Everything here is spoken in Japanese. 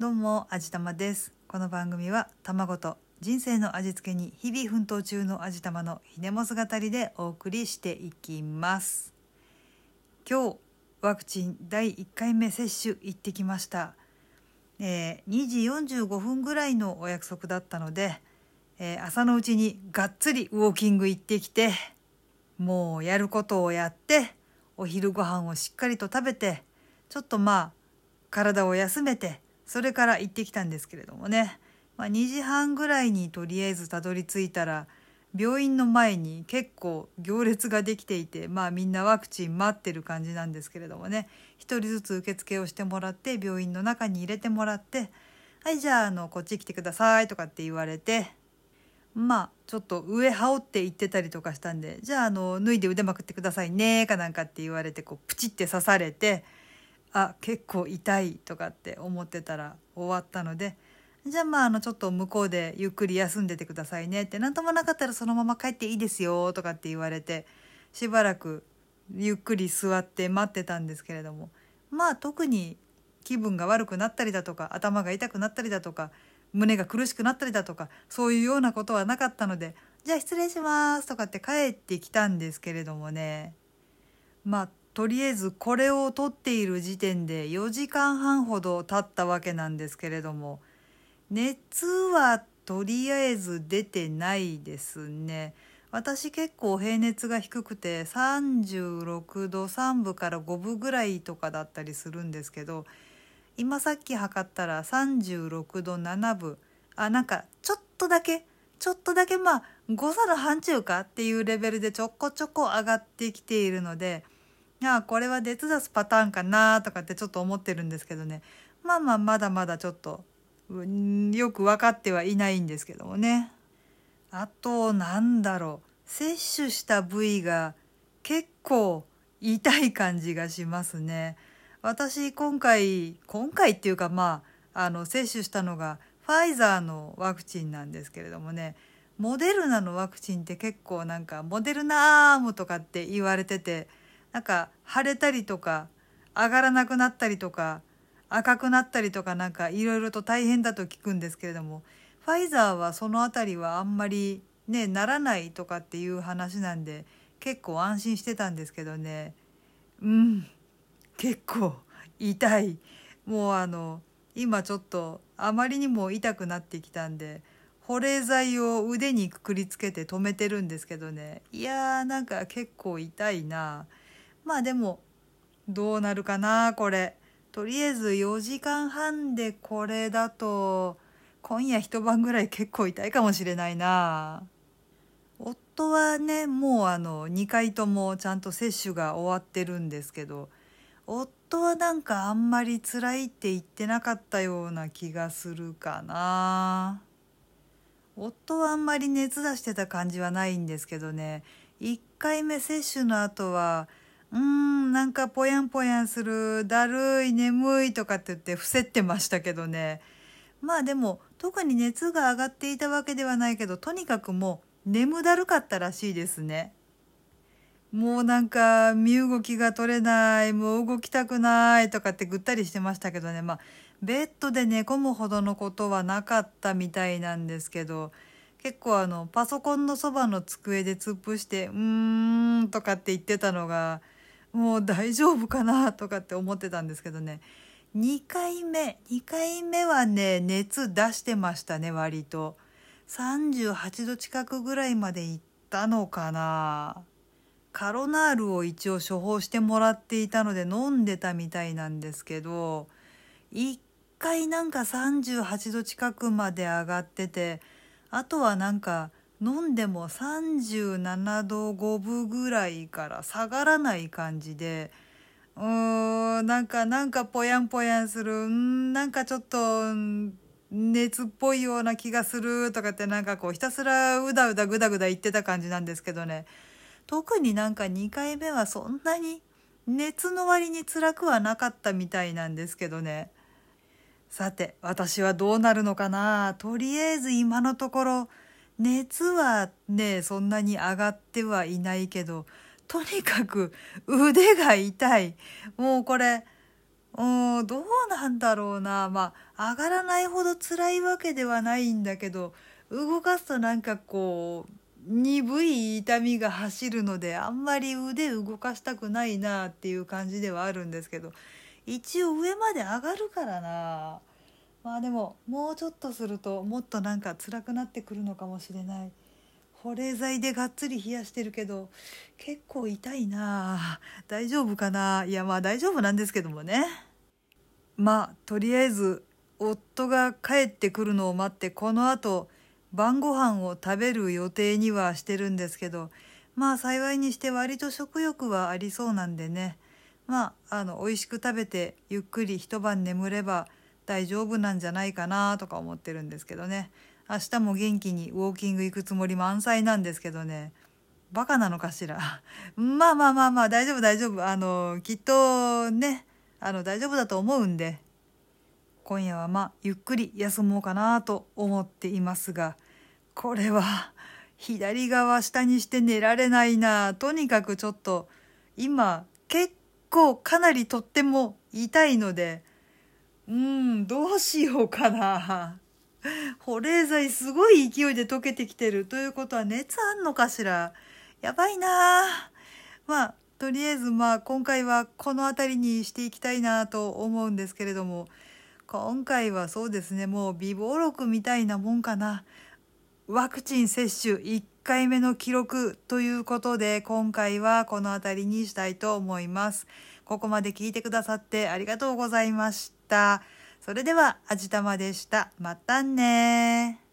どうも、あじたまです。この番組は卵と人生の味付けに日々奮闘中のあじたまのひねも姿りでお送りしていきます。今日、ワクチン第1回目接種行ってきました。えー2時45分ぐらいのお約束だったので、えー朝のうちにがっつりウォーキング行ってきて、もうやることをやって、お昼ご飯をしっかりと食べて、ちょっとまあ、体を休めてそれから行ってきたんですけれどもね、まあ、2時半ぐらいにとりあえずたどり着いたら病院の前に結構行列ができていてまあみんなワクチン待ってる感じなんですけれどもね一人ずつ受付をしてもらって病院の中に入れてもらって「はいじゃああのこっち来てください」とかって言われてまあちょっと上羽織って言ってたりとかしたんで「じゃああの脱いで腕まくってくださいね」かなんかって言われてこうプチって刺されて。あ結構痛いとかって思ってたら終わったのでじゃあまああのちょっと向こうでゆっくり休んでてくださいねって何ともなかったらそのまま帰っていいですよとかって言われてしばらくゆっくり座って待ってたんですけれどもまあ特に気分が悪くなったりだとか頭が痛くなったりだとか胸が苦しくなったりだとかそういうようなことはなかったのでじゃあ失礼しますとかって帰ってきたんですけれどもね。まあとりあえずこれを撮っている時点で4時間半ほど経ったわけなんですけれども熱はとりあえず出てないですね。私結構平熱が低くて36度3分から5分ぐらいとかだったりするんですけど今さっき測ったら36度7分。あなんかちょっとだけちょっとだけまあ誤差の範疇かっていうレベルでちょこちょこ上がってきているのであこれは熱出すパターンかなとかってちょっと思ってるんですけどね。まあまあまだまだちょっとよく分かってはいないんですけどもね。あとなんだろう。接種した部位が結構痛い感じがしますね。私今回今回っていうかまああの接種したのがファイザーのワクチンなんですけれどもね。モデルナのワクチンって結構なんかモデルナアームとかって言われててなんか腫れたりとか上がらなくなったりとか赤くなったりとかなんかいろいろと大変だと聞くんですけれどもファイザーはその辺りはあんまりねならないとかっていう話なんで結構安心してたんですけどね。うん結構痛い。もうあの今ちょっとあまりにも痛くなってきたんで保冷剤を腕にくくりつけて止めてるんですけどね。いやーなんか結構痛いな。まあでもどうなるかなこれ。とりあえず4時間半でこれだと今夜一晩ぐらい結構痛いかもしれないな。夫はねもうあの2回ともちゃんと接種が終わってるんですけど夫はなんかあんまり辛いって言ってなかったような気がするかな。夫はあんまり熱出してた感じはないんですけどね。1回目接種の後はうんなんかぽやんぽやんするだるい眠いとかって言って伏せってましたけどね。まあでも特に熱が上がっていたわけではないけどとにかくもう眠だるかったらしいですね。もうなんか身動きが取れないもう動きたくないとかってぐったりしてましたけどね。まあベッドで寝込むほどのことはなかったみたいなんですけど結構あのパソコンのそばの机で突っ伏して「うーん」とかって言ってたのがもう大丈夫かなとかって思ってたんですけどね。2回目2回目はね熱出してましたね割と。38度近くぐらいまでいったのかな。カロナールを一応処方してもらっていたので飲んでたみたいなんですけど1回なんか38度近くまで上がっててあとはなんか飲んでも37度5分ぐらいから下がらない感じでうーんなんかなんかぽやんぽやんする。んなんかちょっと熱っぽいような気がする。とかってなんかこうひたすらうだうだぐだぐだ言ってた感じなんですけどね。特になんか2回目はそんなに熱の割に辛くはなかったみたいなんですけどね。さて私はどうなるのかな。とりあえず今のところ熱はねそんなに上がってはいないけどとにかく腕が痛い。もうこれうんどうなんだろうな。まあ上がらないほど辛いわけではないんだけど動かすとなんかこう鈍い痛みが走るのであんまり腕動かしたくないなっていう感じではあるんですけど一応上まで上がるからな。まあでももうちょっとするともっとなんか辛くなってくるのかもしれない。保冷剤でがっつり冷やしてるけど結構痛いな。大丈夫かな。いやまあ大丈夫なんですけどもね。まあとりあえず夫が帰ってくるのを待ってこのあと晩ご飯を食べる予定にはしてるんですけどまあ幸いにして割と食欲はありそうなんでね。まああの美味しく食べてゆっくり一晩眠れば大丈夫なんじゃないかなとか思ってるんですけどね。明日も元気にウォーキング行くつもり満載なんですけどね。バカなのかしら？まあまあまあまあ大丈夫大丈夫。あのきっとねあの大丈夫だと思うんで今夜はまあゆっくり休もうかなと思っていますがこれは左側下にして寝られないな。とにかくちょっと今結構かなりとっても痛いのでうんどうしようかな。保冷剤すごい勢いで溶けてきてるということは熱あんのかしら。やばいな。まあとりあえずまあ今回はこの辺りにしていきたいなと思うんですけれども。今回はそうですねもう微暴録みたいなもんかな。ワクチン接種1回目の記録ということで今回はこの辺りにしたいと思います。ここまで聞いてくださってありがとうございました。それではあじたまでした。またね